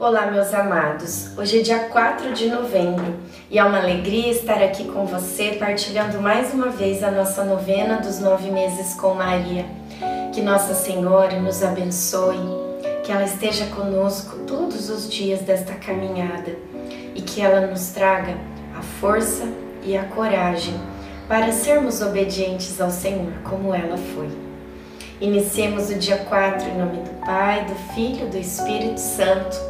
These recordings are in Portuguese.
Olá, meus amados. Hoje é dia 4 de novembro e é uma alegria estar aqui com você, partilhando mais uma vez a nossa novena dos nove meses com Maria. Que Nossa Senhora nos abençoe, que ela esteja conosco todos os dias desta caminhada e que ela nos traga a força e a coragem para sermos obedientes ao Senhor, como ela foi. Iniciemos o dia 4 em nome do Pai, do Filho e do Espírito Santo.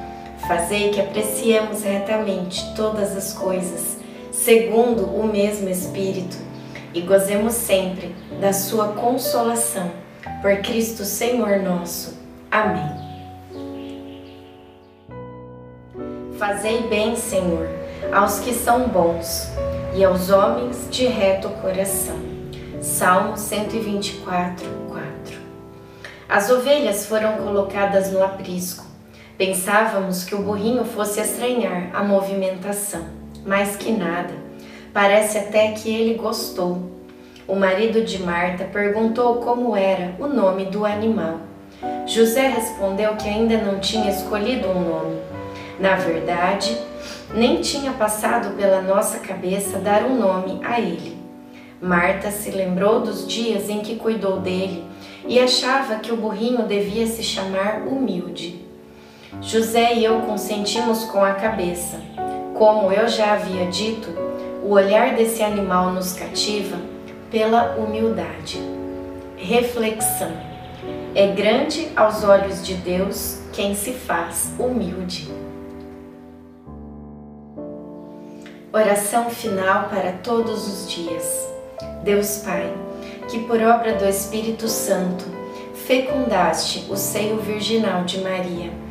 Fazei que apreciemos retamente todas as coisas, segundo o mesmo Espírito, e gozemos sempre da Sua consolação. Por Cristo Senhor nosso. Amém. Fazei bem, Senhor, aos que são bons e aos homens de reto coração. Salmo 124, 4. As ovelhas foram colocadas no aprisco. Pensávamos que o burrinho fosse estranhar a movimentação, mas que nada. Parece até que ele gostou. O marido de Marta perguntou como era o nome do animal. José respondeu que ainda não tinha escolhido um nome. Na verdade, nem tinha passado pela nossa cabeça dar um nome a ele. Marta se lembrou dos dias em que cuidou dele e achava que o burrinho devia se chamar Humilde. José e eu consentimos com a cabeça. Como eu já havia dito, o olhar desse animal nos cativa pela humildade. Reflexão: é grande aos olhos de Deus quem se faz humilde. Oração final para todos os dias. Deus Pai, que por obra do Espírito Santo fecundaste o seio virginal de Maria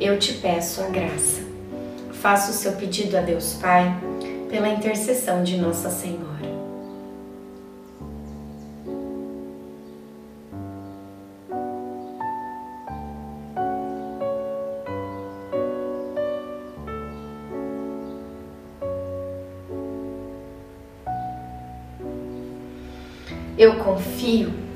eu te peço a graça. Faça o seu pedido a Deus Pai pela intercessão de Nossa Senhora. Eu confio,